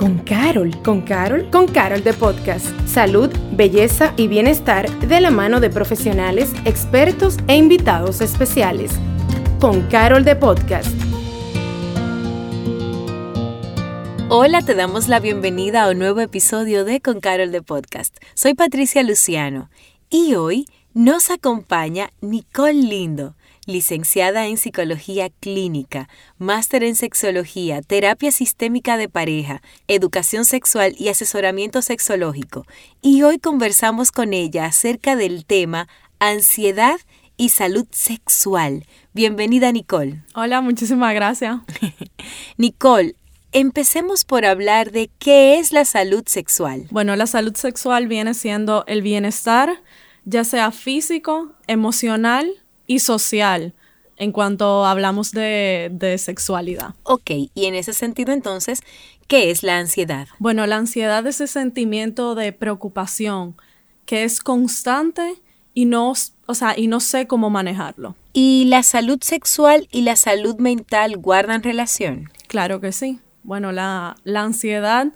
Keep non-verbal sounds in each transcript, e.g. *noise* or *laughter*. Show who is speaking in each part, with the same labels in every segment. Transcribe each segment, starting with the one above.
Speaker 1: con Carol. ¿Con Carol? Con Carol de Podcast. Salud, belleza y bienestar de la mano de profesionales, expertos e invitados especiales. Con Carol de Podcast.
Speaker 2: Hola, te damos la bienvenida a un nuevo episodio de Con Carol de Podcast. Soy Patricia Luciano y hoy nos acompaña Nicole Lindo licenciada en Psicología Clínica, máster en Sexología, Terapia Sistémica de Pareja, Educación Sexual y Asesoramiento Sexológico. Y hoy conversamos con ella acerca del tema ansiedad y salud sexual. Bienvenida, Nicole.
Speaker 3: Hola, muchísimas gracias. *laughs*
Speaker 2: Nicole, Empecemos por hablar de qué es la salud sexual.
Speaker 3: Bueno, la salud sexual viene siendo el bienestar, ya sea físico, emocional y social en cuanto hablamos de, sexualidad.
Speaker 2: Ok, y en ese sentido entonces, ¿qué es la ansiedad?
Speaker 3: Bueno, la ansiedad es ese sentimiento de preocupación que es constante y no, o sea, y no sé cómo manejarlo.
Speaker 2: ¿Y la salud sexual y la salud mental guardan relación?
Speaker 3: Claro que sí. Bueno, la, ansiedad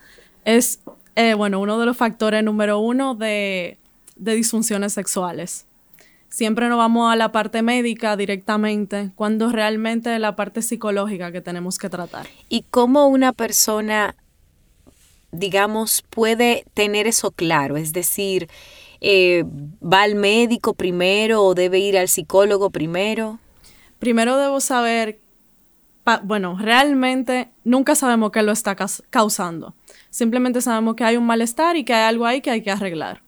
Speaker 3: es, eh, bueno, uno de los factores número uno de, de disfunciones sexuales siempre nos vamos a la parte médica directamente, cuando realmente es la parte psicológica que tenemos que tratar.
Speaker 2: ¿Y cómo una persona, digamos, puede tener eso claro? Es decir, eh, ¿va al médico primero o debe ir al psicólogo primero?
Speaker 3: Primero debo saber, bueno, realmente nunca sabemos qué lo está causando. Simplemente sabemos que hay un malestar y que hay algo ahí que hay que arreglar.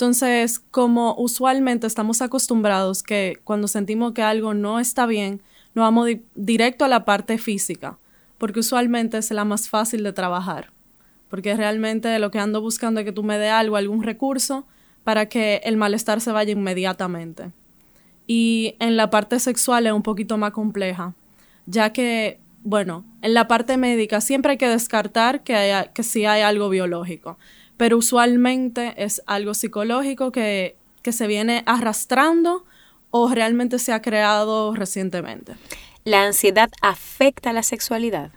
Speaker 3: Entonces, como usualmente estamos acostumbrados que cuando sentimos que algo no está bien, nos vamos directo a la parte física, porque usualmente es la más fácil de trabajar, porque realmente lo que ando buscando es que tú me dé algo, algún recurso, para que el malestar se vaya inmediatamente. Y en la parte sexual es un poquito más compleja, ya que, bueno, en la parte médica siempre hay que descartar que, haya, que sí hay algo biológico pero usualmente es algo psicológico que, se viene arrastrando o realmente se ha creado recientemente.
Speaker 2: ¿La ansiedad afecta la sexualidad?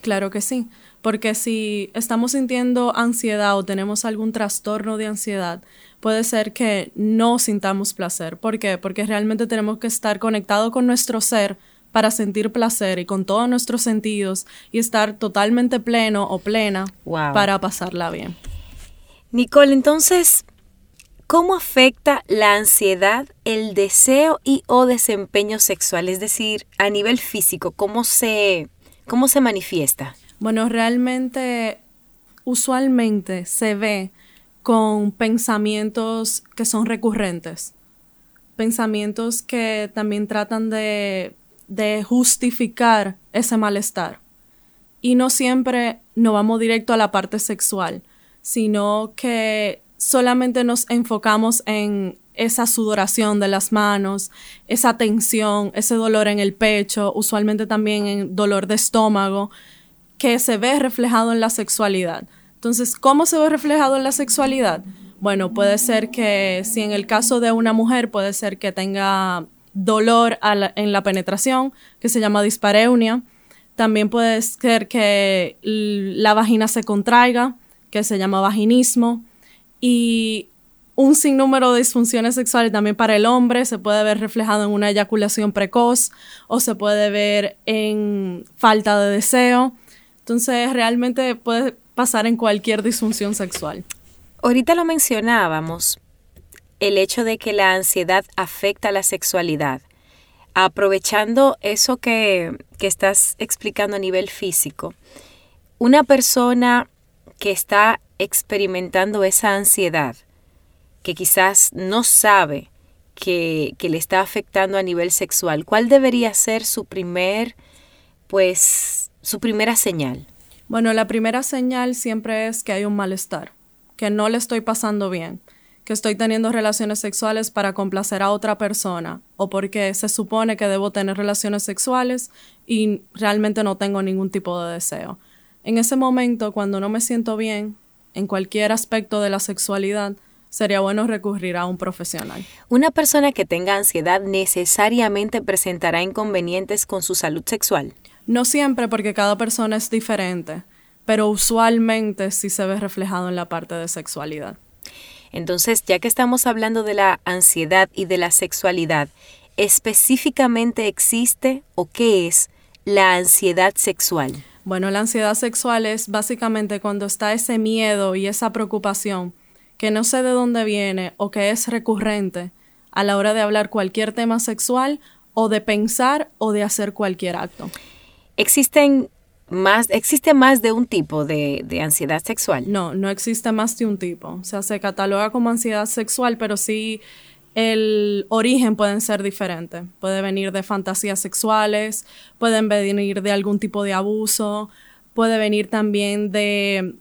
Speaker 3: Claro que sí, porque si estamos sintiendo ansiedad o tenemos algún trastorno de ansiedad, puede ser que no sintamos placer. ¿Por qué? Porque realmente tenemos que estar conectados con nuestro ser para sentir placer y con todos nuestros sentidos y estar totalmente pleno o plena para pasarla bien.
Speaker 2: Nicole, entonces, ¿cómo afecta la ansiedad el deseo y o desempeño sexual? Es decir, a nivel físico, ¿cómo se, cómo se manifiesta?
Speaker 3: Bueno, realmente, usualmente se ve con pensamientos que son recurrentes, pensamientos que también tratan de, de justificar ese malestar. Y no siempre nos vamos directo a la parte sexual sino que solamente nos enfocamos en esa sudoración de las manos, esa tensión, ese dolor en el pecho, usualmente también en dolor de estómago, que se ve reflejado en la sexualidad. Entonces, ¿cómo se ve reflejado en la sexualidad? Bueno, puede ser que si en el caso de una mujer puede ser que tenga dolor en la penetración, que se llama dispareunia. También puede ser que la vagina se contraiga, que se llama vaginismo y un sinnúmero de disfunciones sexuales también para el hombre se puede ver reflejado en una eyaculación precoz o se puede ver en falta de deseo. Entonces realmente puede pasar en cualquier disfunción sexual.
Speaker 2: Ahorita lo mencionábamos, el hecho de que la ansiedad afecta la sexualidad. Aprovechando eso que, que estás explicando a nivel físico, una persona que está experimentando esa ansiedad, que quizás no sabe que, le está afectando a nivel sexual, ¿cuál debería ser su primer, pues, su primera señal?
Speaker 3: Bueno, la primera señal siempre es que hay un malestar, que no le estoy pasando bien, que estoy teniendo relaciones sexuales para complacer a otra persona o porque se supone que debo tener relaciones sexuales y realmente no tengo ningún tipo de deseo. En ese momento, cuando no me siento bien en cualquier aspecto de la sexualidad, sería bueno recurrir a un profesional.
Speaker 2: ¿Una persona que tenga ansiedad necesariamente presentará inconvenientes con su salud sexual?
Speaker 3: No siempre porque cada persona es diferente, pero usualmente sí se ve reflejado en la parte de sexualidad.
Speaker 2: Entonces, ya que estamos hablando de la ansiedad y de la sexualidad, específicamente existe o qué es la ansiedad sexual?
Speaker 3: Bueno, la ansiedad sexual es básicamente cuando está ese miedo y esa preocupación que no sé de dónde viene o que es recurrente a la hora de hablar cualquier tema sexual o de pensar o de hacer cualquier acto.
Speaker 2: ¿Existen más, existe más de un tipo de, de, ansiedad sexual?
Speaker 3: No, no existe más de un tipo. O sea, se cataloga como ansiedad sexual, pero sí el origen pueden ser diferentes. Puede venir de fantasías sexuales, pueden venir de algún tipo de abuso, puede venir también de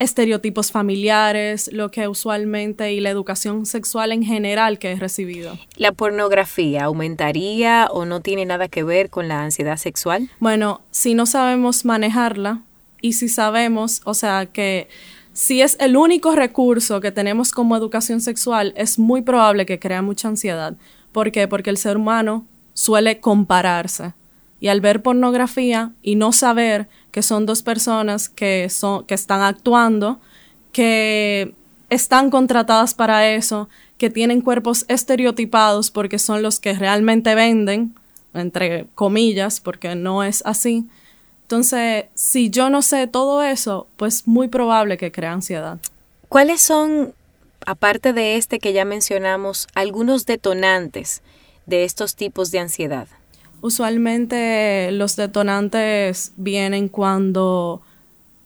Speaker 3: estereotipos familiares, lo que usualmente y la educación sexual en general que he recibido.
Speaker 2: ¿La pornografía aumentaría o no tiene nada que ver con la ansiedad sexual?
Speaker 3: Bueno, si no sabemos manejarla y si sabemos, o sea, que si es el único recurso que tenemos como educación sexual, es muy probable que crea mucha ansiedad. ¿Por qué? Porque el ser humano suele compararse. Y al ver pornografía y no saber que son dos personas que, son, que están actuando, que están contratadas para eso, que tienen cuerpos estereotipados porque son los que realmente venden, entre comillas, porque no es así, entonces, si yo no sé todo eso, pues muy probable que crea ansiedad.
Speaker 2: ¿Cuáles son, aparte de este que ya mencionamos, algunos detonantes de estos tipos de ansiedad?
Speaker 3: Usualmente los detonantes vienen cuando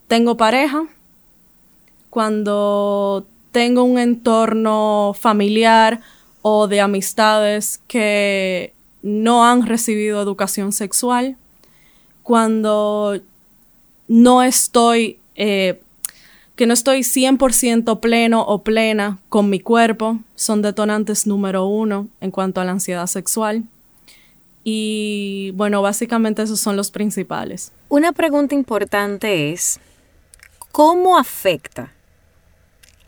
Speaker 3: tengo pareja, cuando tengo un entorno familiar o de amistades que no han recibido educación sexual, cuando no estoy, eh, que no estoy 100% pleno o plena con mi cuerpo, son detonantes número uno en cuanto a la ansiedad sexual. Y bueno, básicamente esos son los principales.
Speaker 2: Una pregunta importante es, ¿cómo afecta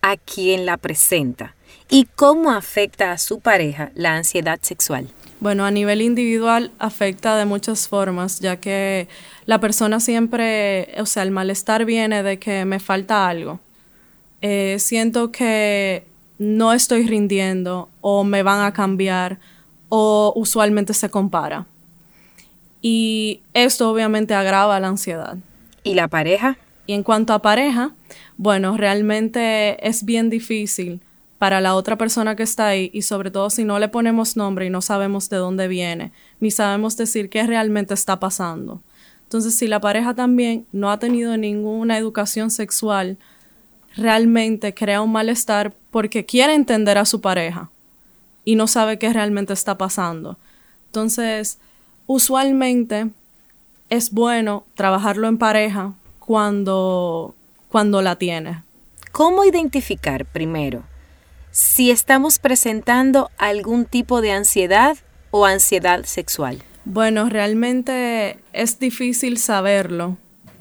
Speaker 2: a quien la presenta y cómo afecta a su pareja la ansiedad sexual?
Speaker 3: Bueno, a nivel individual afecta de muchas formas, ya que la persona siempre, o sea, el malestar viene de que me falta algo. Eh, siento que no estoy rindiendo o me van a cambiar o usualmente se compara. Y esto obviamente agrava la ansiedad.
Speaker 2: ¿Y la pareja?
Speaker 3: Y en cuanto a pareja, bueno, realmente es bien difícil para la otra persona que está ahí y sobre todo si no le ponemos nombre y no sabemos de dónde viene, ni sabemos decir qué realmente está pasando. Entonces, si la pareja también no ha tenido ninguna educación sexual, realmente crea un malestar porque quiere entender a su pareja y no sabe qué realmente está pasando. Entonces, usualmente es bueno trabajarlo en pareja cuando, cuando la tiene.
Speaker 2: ¿Cómo identificar primero si estamos presentando algún tipo de ansiedad o ansiedad sexual?
Speaker 3: Bueno, realmente es difícil saberlo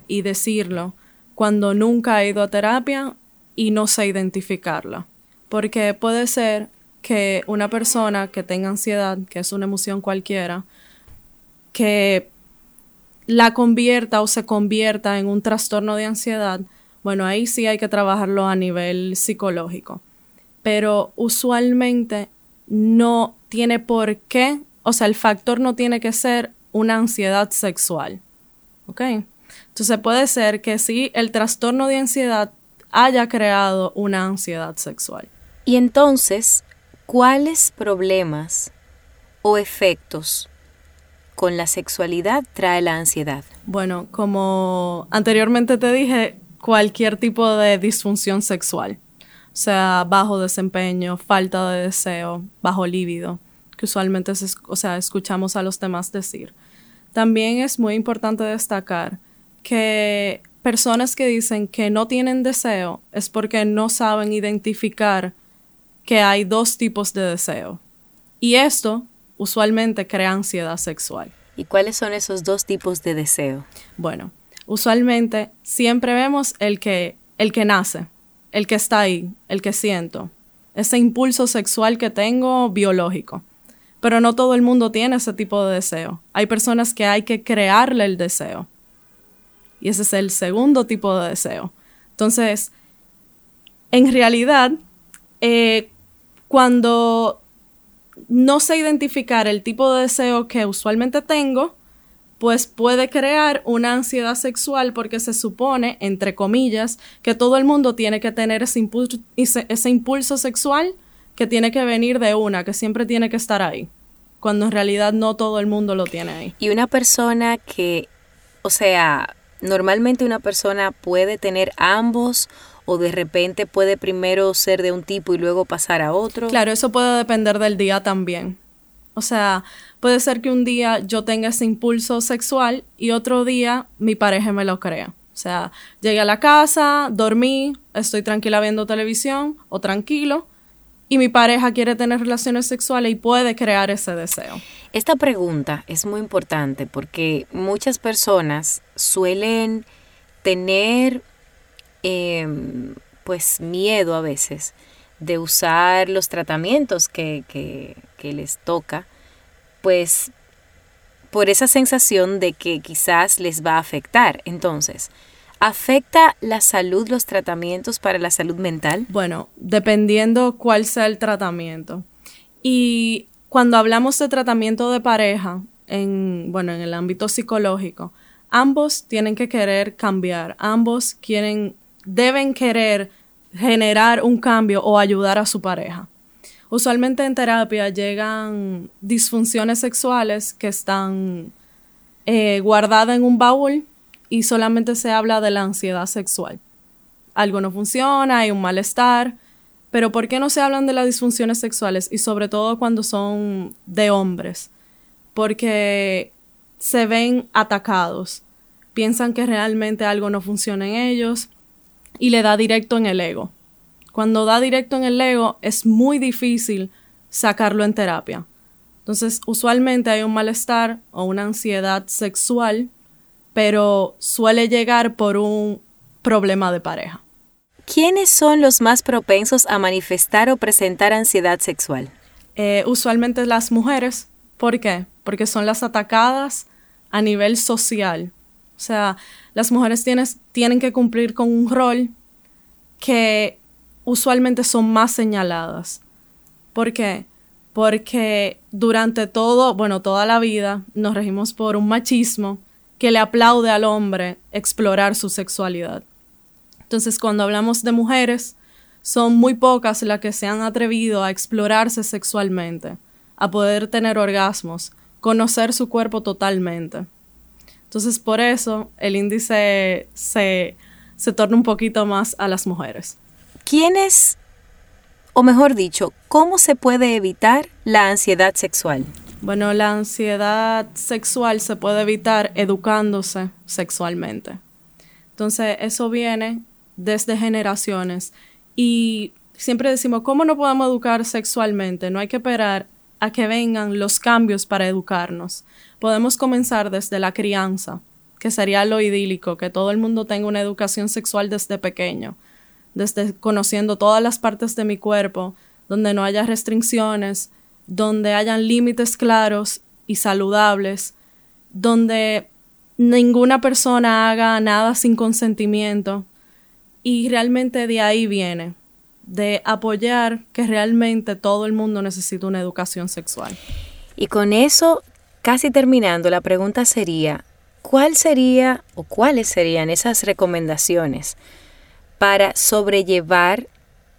Speaker 3: y decirlo cuando nunca he ido a terapia y no sé identificarla. Porque puede ser que una persona que tenga ansiedad, que es una emoción cualquiera, que la convierta o se convierta en un trastorno de ansiedad, bueno, ahí sí hay que trabajarlo a nivel psicológico pero usualmente no tiene por qué, o sea, el factor no tiene que ser una ansiedad sexual. ¿Ok? Entonces puede ser que sí, el trastorno de ansiedad haya creado una ansiedad sexual.
Speaker 2: Y entonces, ¿cuáles problemas o efectos con la sexualidad trae la ansiedad?
Speaker 3: Bueno, como anteriormente te dije, cualquier tipo de disfunción sexual sea bajo desempeño, falta de deseo, bajo líbido, que usualmente o sea, escuchamos a los demás decir. También es muy importante destacar que personas que dicen que no tienen deseo es porque no saben identificar que hay dos tipos de deseo. Y esto usualmente crea ansiedad sexual.
Speaker 2: ¿Y cuáles son esos dos tipos de deseo?
Speaker 3: Bueno, usualmente siempre vemos el que, el que nace, el que está ahí, el que siento, ese impulso sexual que tengo biológico. Pero no todo el mundo tiene ese tipo de deseo. Hay personas que hay que crearle el deseo. Y ese es el segundo tipo de deseo. Entonces, en realidad, eh, cuando no sé identificar el tipo de deseo que usualmente tengo, pues puede crear una ansiedad sexual porque se supone, entre comillas, que todo el mundo tiene que tener ese impulso, ese, impulso sexual que tiene que venir de una, que siempre tiene que estar ahí, cuando en realidad no todo el mundo lo tiene ahí.
Speaker 2: Y una persona que, o sea, normalmente una persona puede tener ambos o de repente puede primero ser de un tipo y luego pasar a otro.
Speaker 3: Claro, eso puede depender del día también. O sea, puede ser que un día yo tenga ese impulso sexual y otro día mi pareja me lo crea. O sea, llegué a la casa, dormí, estoy tranquila viendo televisión o tranquilo y mi pareja quiere tener relaciones sexuales y puede crear ese deseo.
Speaker 2: Esta pregunta es muy importante porque muchas personas suelen tener em, pues miedo a veces de usar los tratamientos que, que les toca, pues por esa sensación de que quizás les va a afectar. Entonces, ¿afecta la salud los tratamientos para la salud mental?
Speaker 3: Bueno, dependiendo cuál sea el tratamiento. Y cuando hablamos de tratamiento de pareja, en, bueno, en el ámbito psicológico, ambos tienen que querer cambiar, ambos quieren, deben querer generar un cambio o ayudar a su pareja. Usualmente en terapia llegan disfunciones sexuales que están eh, guardadas en un baúl y solamente se habla de la ansiedad sexual. Algo no funciona, hay un malestar, pero ¿por qué no se hablan de las disfunciones sexuales? Y sobre todo cuando son de hombres, porque se ven atacados, piensan que realmente algo no funciona en ellos y le da directo en el ego. Cuando da directo en el ego es muy difícil sacarlo en terapia. Entonces, usualmente hay un malestar o una ansiedad sexual, pero suele llegar por un problema de pareja.
Speaker 2: ¿Quiénes son los más propensos a manifestar o presentar ansiedad sexual?
Speaker 3: Eh, usualmente las mujeres. ¿Por qué? Porque son las atacadas a nivel social. O sea, las mujeres tienen que cumplir con un rol que usualmente son más señaladas. ¿Por qué? Porque durante todo, bueno, toda la vida nos regimos por un machismo que le aplaude al hombre explorar su sexualidad. Entonces, cuando hablamos de mujeres, son muy pocas las que se han atrevido a explorarse sexualmente, a poder tener orgasmos, conocer su cuerpo totalmente. Entonces, por eso el índice se, se torna un poquito más a las mujeres.
Speaker 2: ¿Quiénes, o mejor dicho, cómo se puede evitar la ansiedad sexual?
Speaker 3: Bueno, la ansiedad sexual se puede evitar educándose sexualmente. Entonces, eso viene desde generaciones. Y siempre decimos, ¿cómo no podemos educar sexualmente? No hay que esperar a que vengan los cambios para educarnos. Podemos comenzar desde la crianza, que sería lo idílico, que todo el mundo tenga una educación sexual desde pequeño desde conociendo todas las partes de mi cuerpo, donde no haya restricciones, donde hayan límites claros y saludables, donde ninguna persona haga nada sin consentimiento. Y realmente de ahí viene, de apoyar que realmente todo el mundo necesita una educación sexual.
Speaker 2: Y con eso, casi terminando, la pregunta sería, ¿cuál sería o cuáles serían esas recomendaciones para sobrellevar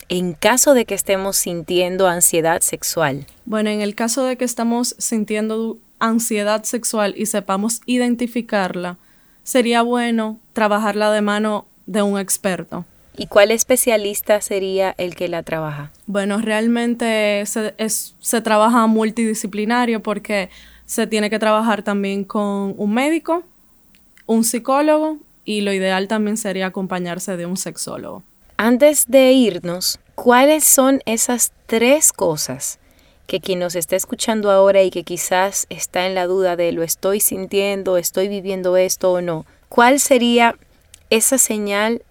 Speaker 2: en caso de que estemos sintiendo ansiedad sexual?
Speaker 3: Bueno, en el caso de que estamos sintiendo ansiedad sexual y sepamos identificarla, sería bueno trabajarla de mano de un experto.
Speaker 2: ¿Y cuál especialista sería el que la trabaja?
Speaker 3: Bueno, realmente se, se trabaja multidisciplinario porque se tiene que trabajar también con un médico, un psicólogo y lo ideal también sería acompañarse de un sexólogo.
Speaker 2: Antes de irnos, ¿cuáles son esas tres cosas que quien nos está escuchando ahora y que quizás está en la duda de lo estoy sintiendo, estoy viviendo esto o no? ¿Cuál sería esa señal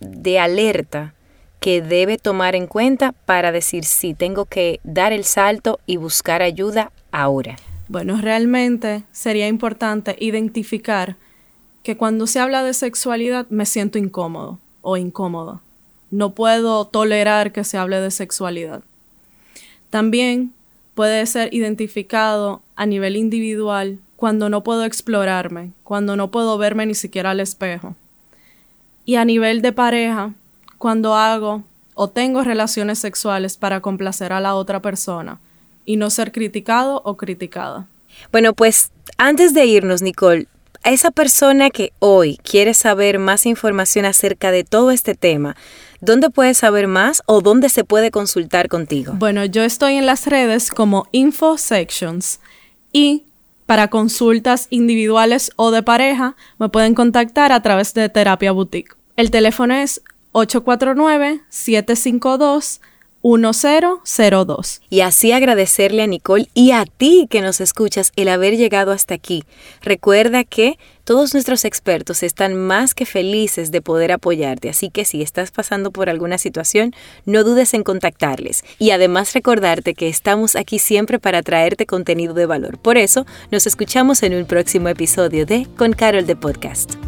Speaker 2: de alerta que debe tomar en cuenta para decir si tengo que dar el salto y buscar ayuda ahora?
Speaker 3: Bueno, realmente sería importante identificar que cuando se habla de sexualidad me siento incómodo o incómoda. No puedo tolerar que se hable de sexualidad. También puede ser identificado a nivel individual cuando no puedo explorarme, cuando no puedo verme ni siquiera al espejo. Y a nivel de pareja, cuando hago o tengo relaciones sexuales para complacer a la otra persona y no ser criticado o criticada.
Speaker 2: Bueno, pues antes de irnos, Nicole, a esa persona que hoy quiere saber más información acerca de todo este tema, ¿dónde puede saber más o dónde se puede consultar contigo?
Speaker 3: Bueno, yo estoy en las redes como InfoSections y para consultas individuales o de pareja me pueden contactar a través de Terapia Boutique. El teléfono es 849 752 1002.
Speaker 2: Y así agradecerle a Nicole y a ti que nos escuchas el haber llegado hasta aquí. Recuerda que todos nuestros expertos están más que felices de poder apoyarte, así que si estás pasando por alguna situación, no dudes en contactarles. Y además recordarte que estamos aquí siempre para traerte contenido de valor. Por eso, nos escuchamos en un próximo episodio de Con Carol de Podcast.